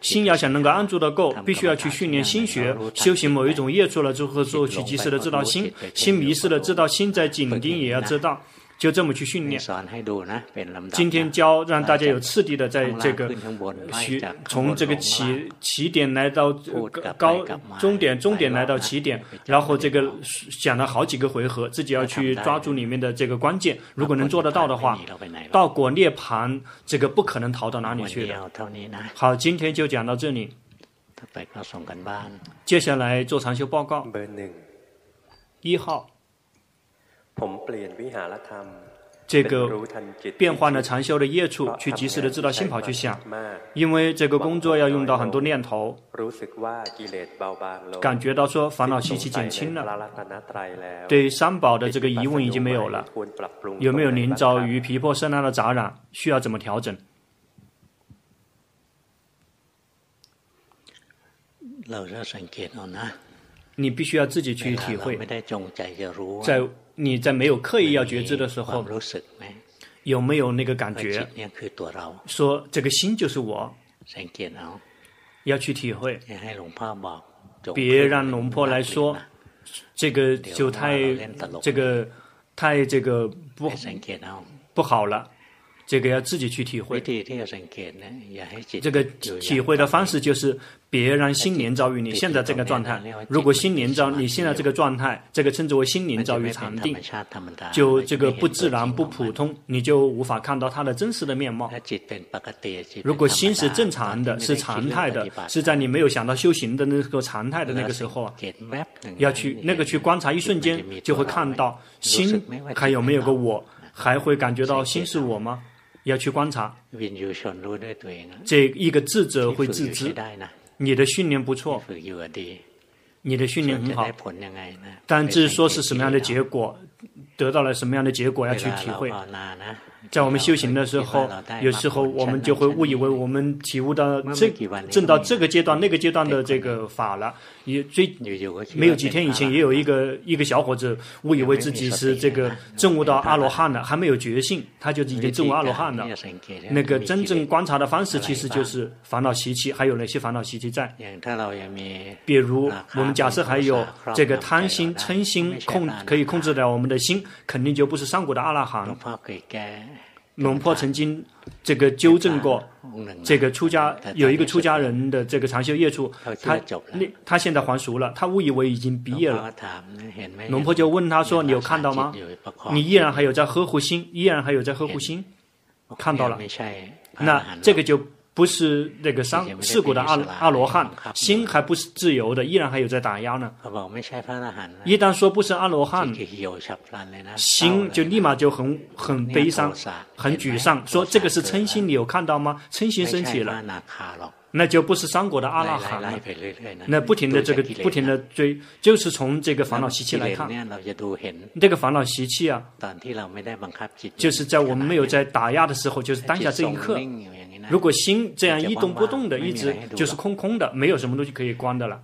心要想能够安住的够，必须要去训练心学，修行某一种业出了之后，做去及时的知道心，心迷失了知道心在紧盯也要知道。就这么去训练。今天教让大家有次第的在这个学，从这个起起点来到高终点，终点来到起点，然后这个讲了好几个回合，自己要去抓住里面的这个关键。如果能做得到的话，到果涅盘，这个不可能逃到哪里去的。好，今天就讲到这里。接下来做长修报告。一号。这个变换了禅修的业处，去及时的知道心跑去想，因为这个工作要用到很多念头，感觉到说烦恼习气减轻了，对三宝的这个疑问已经没有了，有没有临遭于皮破身那的杂染？需要怎么调整？你必须要自己去体会，在。你在没有刻意要觉知的时候，有没有那个感觉？说这个心就是我，要去体会。别让龙婆来说，这个就太这个太这个不不好了。这个要自己去体会。这个体会的方式就是，别让心灵遭遇你现在这个状态。如果心灵遭你现在这个状态，这个称之为心灵遭遇禅定，就这个不自然、不普通，你就无法看到它的真实的面貌。如果心是正常的、是常态的，是在你没有想到修行的那个常态的那个时候啊，要去那个去观察一瞬间，就会看到心还有没有个我，还会感觉到心是我吗？要去观察，这一个智者会自知，你的训练不错，你的。训练很好，但至于说是什么样的结果，得到了什么样的结果，要去体会。在我们修行的时候，有时候我们就会误以为我们体悟到这证到这个阶段、那个阶段的这个法了。也最没有几天以前，也有一个一个小伙子误以为自己是这个证悟到阿罗汉了，还没有觉性，他就已经证悟阿罗汉了。那个真正观察的方式，其实就是烦恼习气，还有哪些烦恼习气在？比如我们假设还有这个贪心、嗔心控可以控制了我们的心，肯定就不是上古的阿罗汉。龙婆曾经这个纠正过，这个出家有一个出家人的这个长修业处，他那他现在还俗了，他误以为已经毕业了。龙婆就问他说：“你有看到吗？你依然还有在呵护心，依然还有在呵护心，看到了。那这个就。”不是那个三四果的阿阿罗汉，心还不是自由的，依然还有在打压呢。一旦说不是阿罗汉，心就立马就很很悲伤，很沮丧。说这个是嗔心，你有看到吗？嗔心升起了，那就不是三果的阿拉汉了。那不停的这个不停的追，就是从这个烦恼习气来看，这个烦恼习气啊，就是在我们没有在打压的时候，就是当下这一刻。如果心这样一动不动的，一直就是空空的，没有什么东西可以观的了。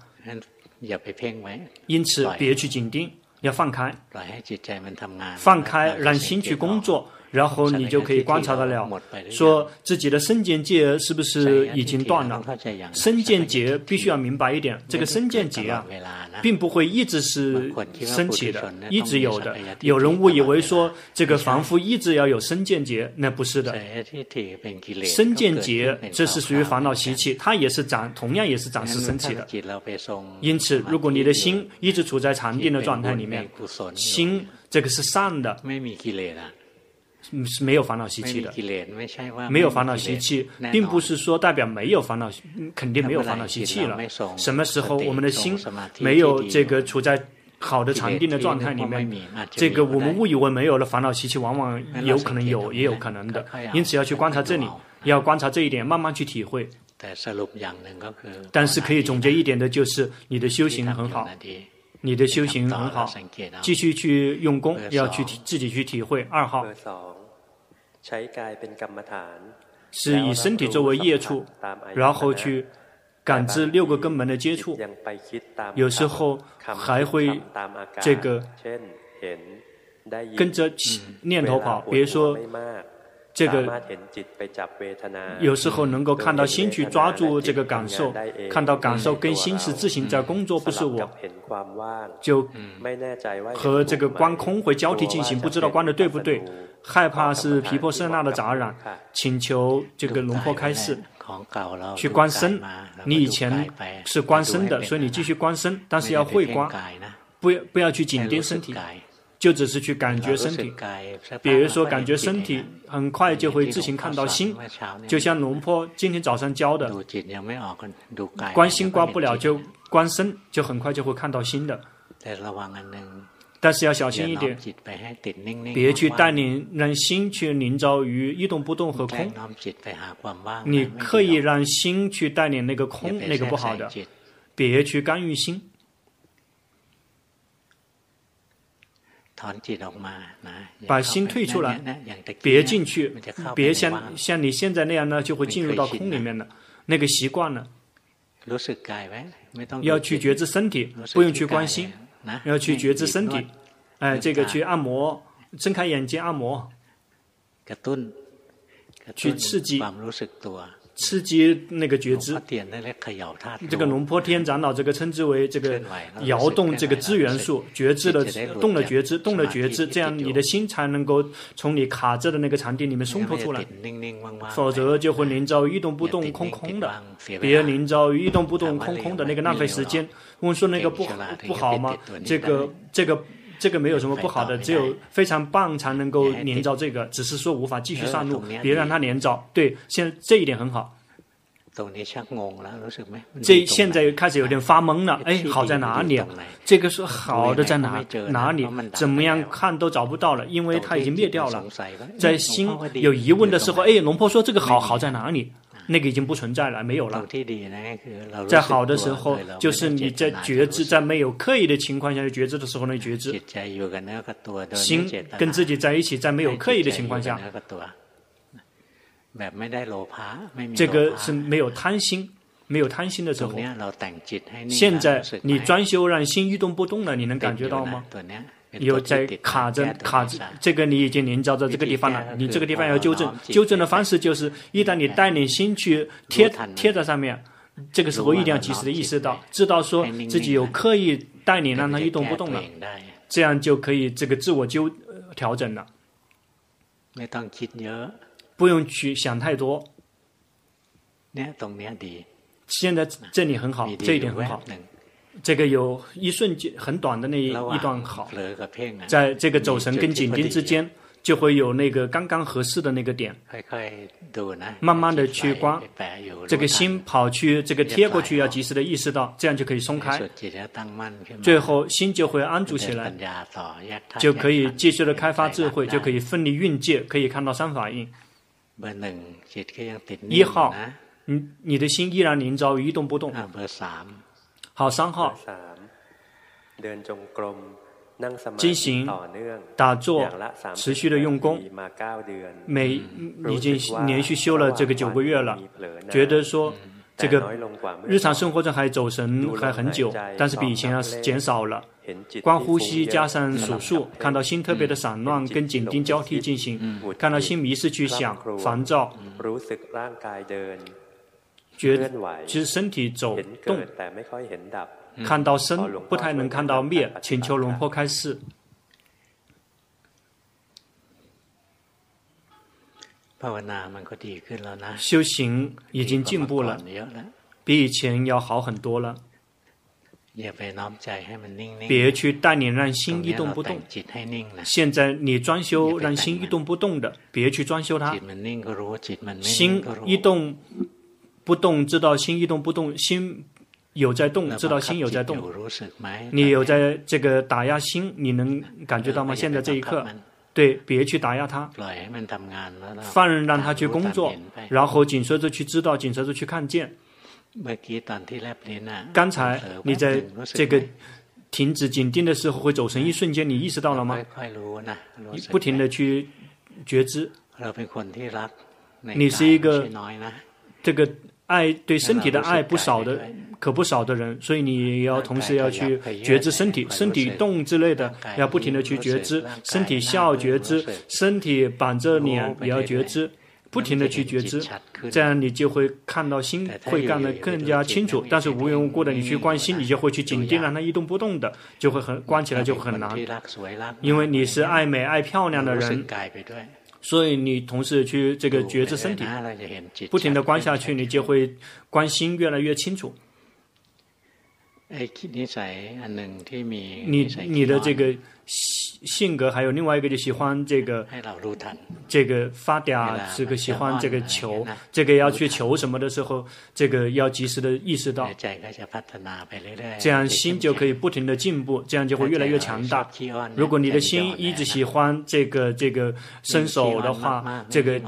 因此，别去紧盯，要放开，放开，让心去工作。然后你就可以观察得了，说自己的身见结是不是已经断了？身见结必须要明白一点，这个身见结啊，并不会一直是升起的，一直有的。有人误以为说这个凡夫一直要有身见结，那不是的。身见结这是属于烦恼习气，它也是长，同样也是暂时升起的。因此，如果你的心一直处在禅定的状态里面，心这个是善的。是没有烦恼习气的，没有烦恼习气，并不是说代表没有烦恼，肯定没有烦恼习气了。什么时候我们的心没有这个处在好的禅定的状态里面，这个我们误以为没有了烦恼习气，往往有可能有，也有可能的。因此要去观察这里，要观察这一点，慢慢去体会。但是可以总结一点的就是，你的修行很好。你的修行很好，继续去用功，要去自己去体会。二号是以身体作为业处，然后去感知六个根门的接触，有时候还会这个跟着念头跑，比如说。这个有时候能够看到心去抓住这个感受，看到感受跟心是自行在工作，不是我，就和这个观空会交替进行，不知道观的对不对？害怕是皮婆舍那的杂染，请求这个龙婆开示，去观身。你以前是观身的，所以你继续观身，但是要会观，不要不要去紧盯身体。就只是去感觉身体，比如说感觉身体，很快就会自行看到心，就像龙坡今天早上教的，观心观不了就观身，就很快就会看到心的。但是要小心一点，别去带领让心去凝着于一动不动和空。你刻意让心去带领那个空，那个不好的，别去干预心。把心退出来，别进去，别像像你现在那样呢，就会进入到空里面了。那个习惯了，要去觉知身体，不用去关心，要去觉知身体。哎，这个去按摩，睁开眼睛按摩，去刺激。刺激那个觉知，这个龙坡天长老这个称之为这个摇动这个资源数觉知的动了觉知动了觉知，这样你的心才能够从你卡着的那个场地里面松脱出来，否则就会临朝一动不动空空的，别临朝一动不动空空的那个浪费时间。我说那个不好不好吗？这个这个。这个没有什么不好的，只有非常棒才能够连着这个，只是说无法继续上路，别让它连着。对，现在这一点很好。这现在开始有点发懵了，哎，好在哪里啊？这个是好的在哪哪里？怎么样看都找不到了，因为它已经灭掉了。在心有疑问的时候，哎，龙婆说这个好好在哪里？那个已经不存在了，没有了。在好的时候，就是你在觉知，在没有刻意的情况下觉知的时候，那觉知心跟自己在一起，在没有刻意的情况下，这个是没有贪心，没有贪心的时候。现在你装修让心一动不动了，你能感觉到吗？有在卡着卡着，这个你已经临照在这个地方了，你这个地方要纠正。纠正的方式就是，一旦你带领心去贴贴在上面，这个时候一定要及时的意识到，知道说自己有刻意带领让它一动不动了，这样就可以这个自我纠调整了。不用去想太多。现在这里很好，这一点很好。这个有一瞬间很短的那一一段好，在这个走神跟紧盯之间，就会有那个刚刚合适的那个点。慢慢的去观，这个心跑去这个贴过去，要及时的意识到，这样就可以松开。最后心就会安住起来，就可以继续的开发智慧，就可以奋力运界，可以看到三法印。一号，你你的心依然临照于一动不动。好，三号，进行打坐，持续的用功，每已经连续修了这个九个月了，觉得说这个日常生活中还走神还很久，但是比以前要减少了。观呼吸加上数数，看到心特别的散乱，跟紧盯交替进行，看到心迷失去想烦躁。觉得其实身体走动，看到生不太能看到灭，请求龙婆开示。修行已经进步了，比以前要好很多了。别去带领让心一动不动。现在你装修让心一动不动的，别去装修它。心一动不动，知道心一动不动，心有在动，知道心有在动。你有在这个打压心，你能感觉到吗？现在这一刻，对，别去打压它，放任让它去工作，然后紧随着去知道，紧随着去看见。刚才你在这个停止紧盯的时候，会走神一瞬间，你意识到了吗？不停的去觉知。你是一个这个爱对身体的爱不少的，可不少的人，所以你要同时要去觉知身体，身体动之类的，要不停的去觉知，身体笑觉知，身体板着脸也要觉知。不停的去觉知，这样你就会看到心会干得更加清楚。但是无缘无故的你去关心，你就会去紧盯让它一动不动的，就会很关起来就很难。因为你是爱美爱漂亮的人，所以你同时去这个觉知身体，不停的观下去，你就会观心越来越清楚。你你的这个。性格还有另外一个就喜欢这个，这个发嗲，这个喜欢这个求，这个要去求什么的时候，这个要及时的意识到，这样心就可以不停的进步，这样就会越来越强大。如果你的心一直喜欢这个这个伸手的话，这个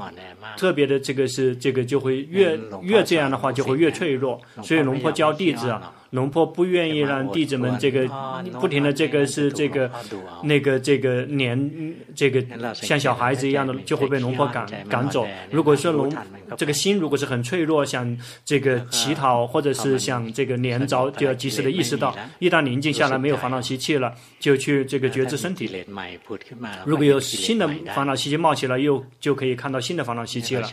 特别的这个是这个就会越越这样的话就会越脆弱。所以龙婆教弟子啊。龙婆不愿意让弟子们这个不停的这个是这个那个这个年这个像小孩子一样的就会被龙婆赶赶走。如果说龙这个心如果是很脆弱，想这个乞讨或者是想这个连着，就要及时的意识到，一旦宁静下来没有烦恼习气了，就去这个觉知身体。如果有新的烦恼习气冒起来，又就可以看到新的烦恼习气了。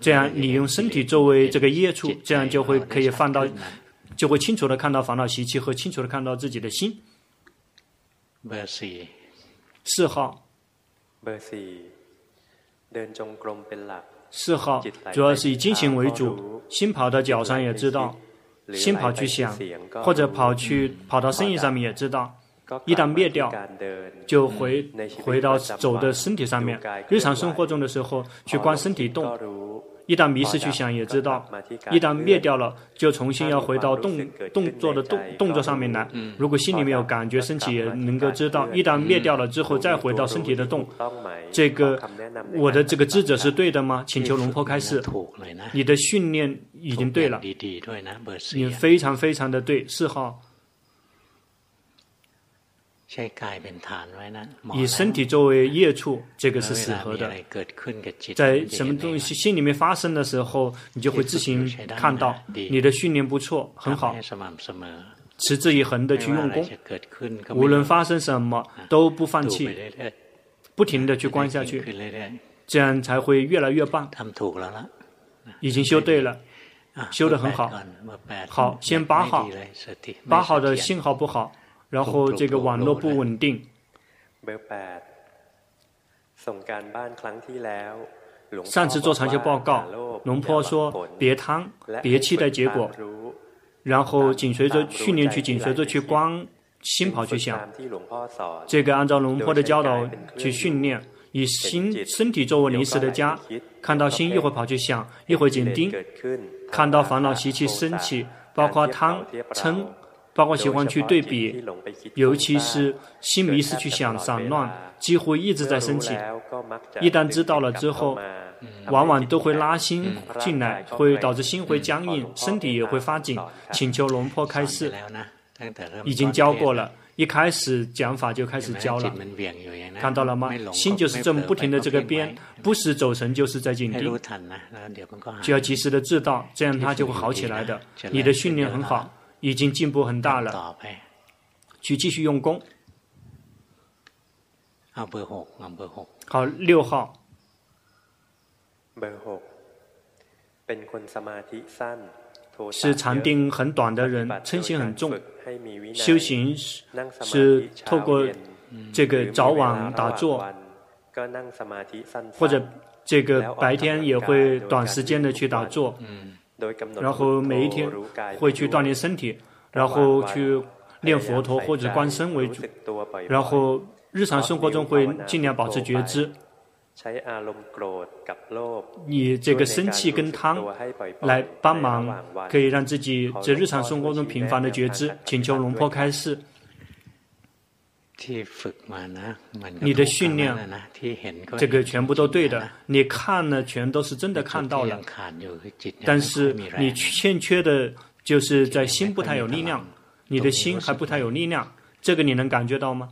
这样你用身体作为这个业处，这样就会可以放到。就会清楚的看到烦恼习气和清楚的看到自己的心。四号。四号主要是以精行为主，心跑到脚上也知道，心跑去想，或者跑去跑到生意上面也知道。一旦灭掉，就回回到走的身体上面。日常生活中的时候，去观身体动。一旦迷失去想，也知道；一旦灭掉了，就重新要回到动动作的动动作上面来。如果心里面有感觉身体，也能够知道。一旦灭掉了之后，再回到身体的动。这个我的这个智者是对的吗？请求龙婆开示。你的训练已经对了，你非常非常的对。四号。以身体作为业处，这个是适合的。在什么东西心里面发生的时候，你就会自行看到。你的训练不错，很好，持之以恒的去用功，无论发生什么都不放弃，不停的去观下去，这样才会越来越棒。已经修对了，修得很好。好，先八号，八号的信号不好。然后这个网络不稳定。上次做长修报告，龙坡说别贪，别期待结果，然后紧随着训练去紧随着去光心跑去想。这个按照龙坡的教导去训练，以心身体作为临时的家，看到心一会跑去想，一会紧盯，看到烦恼习气升起，包括贪嗔。包括喜欢去对比，尤其是心迷失去想散乱，几乎一直在升起。一旦知道了之后，往往都会拉心进来，会导致心会僵硬，身体也会发紧。请求龙婆开示，已经教过了，一开始讲法就开始教了，看到了吗？心就是这么不停的这个边，不是走神就是在紧盯，就要及时的知道，这样它就会好起来的。你的训练很好。已经进步很大了，去继续用功。好，六号。是禅定很短的人，嗔心很重。修行是透过这个早晚打坐，或者这个白天也会短时间的去打坐。然后每一天会去锻炼身体，然后去念佛陀或者观身为主，然后日常生活中会尽量保持觉知。以这个生气跟贪来帮忙，可以让自己在日常生活中频繁的觉知。请求龙婆开示。你的训练，这个全部都对的。你看了，全都是真的看到了。但是你欠缺的，就是在心不太有力量。你的心还不太有力量，这个你能感觉到吗？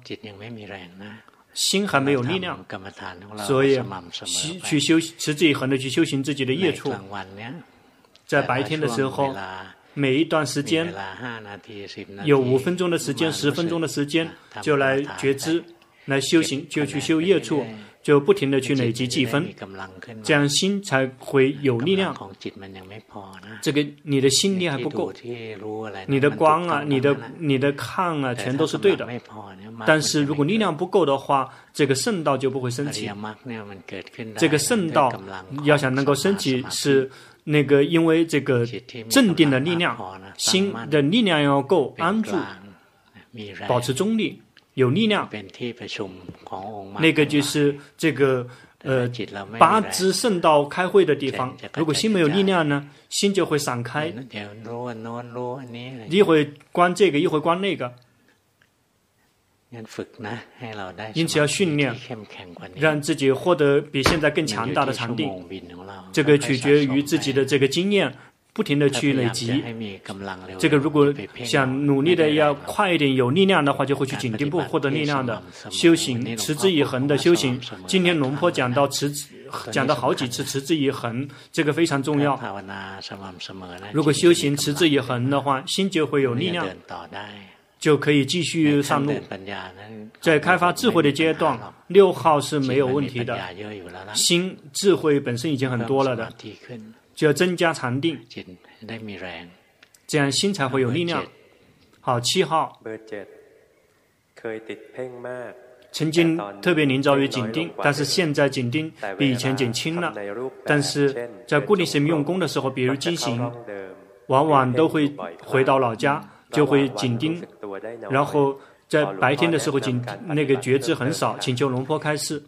心还没有力量，所以去修持之以恒的去修行自己的业处。在白天的时候，每一段时间有五分钟的时间、十分钟的时间，就来觉知、来修行，就去修业处。就不停的去累积积分，这样心才会有力量。这个你的心力还不够，你的光啊，你的你的看啊，全都是对的。但是如果力量不够的话，这个圣道就不会升起。这个圣道要想能够升起，是那个因为这个镇定的力量，心的力量要够安住，保持中立。有力量，那个就是这个呃八支圣道开会的地方。如果心没有力量呢，心就会散开，一会关这个，一会关那个。因此要训练，让自己获得比现在更强大的禅定。这个取决于自己的这个经验。不停的去累积，这个如果想努力的要快一点、有力量的话，就会去紧盯部获得力量的修行，持之以恒的修行。今天龙坡讲到持，讲到好几次持之以恒，这个非常重要。如果修行持之以恒的话，心就会有力量，就可以继续上路。在开发智慧的阶段，六号是没有问题的，心智慧本身已经很多了的。就要增加禅定，这样心才会有力量。好，七号，曾经特别凝照于紧盯，但是现在紧盯比以前减轻了。但是在固定神明用功的时候，比如进行，往往都会回到老家，就会紧盯，然后在白天的时候紧那个觉知很少，请求龙婆开示。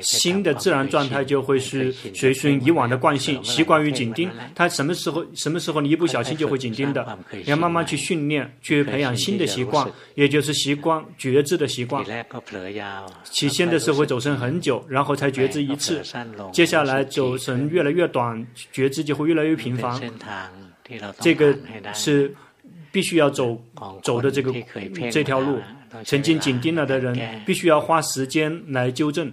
新的自然状态就会是随顺以往的惯性，习惯于紧盯。他什么时候什么时候你一不小心就会紧盯的，要慢慢去训练，去培养新的习惯，也就是习惯觉知的习惯。起先的时候会走神很久，然后才觉知一次，接下来走神越来越短，觉知就会越来越频繁。这个是必须要走走的这个这条路。曾经紧盯了的人，必须要花时间来纠正。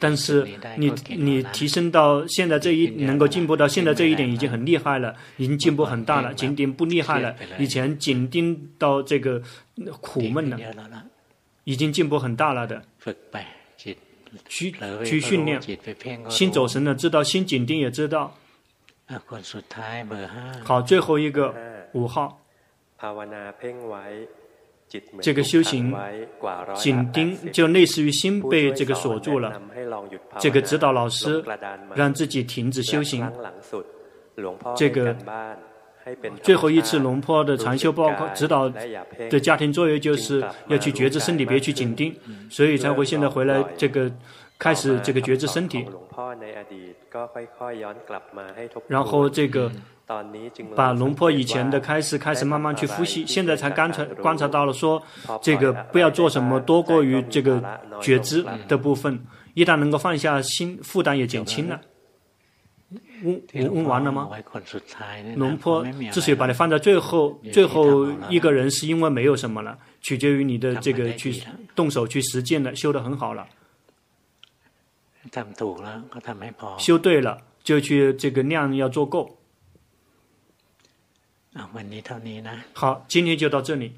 但是你你提升到现在这一能够进步到现在这一点已经很厉害了，已经进步很大了。紧盯不厉害了，以前紧盯到这个苦闷了，已经进步很大了的。去去训练，心走神了，知道心紧盯也知道。好，最后一个五号。这个修行紧盯，就类似于心被这个锁住了。这个指导老师让自己停止修行。这个最后一次龙坡的禅修报告指导的家庭作业就是要去觉知身体，别去紧盯，所以才会现在回来这个开始这个觉知身体。然后这个。把龙坡以前的开始开始慢慢去复习，现在才观察观察到了说，这个不要做什么多过于这个觉知的部分，一旦能够放下心，负担也减轻了。问问完了吗？龙坡之所以把你放在最后最后一个人，是因为没有什么了，取决于你的这个去动手去实践了，修得很好了。修对了，就去这个量要做够。好，今天就到这里。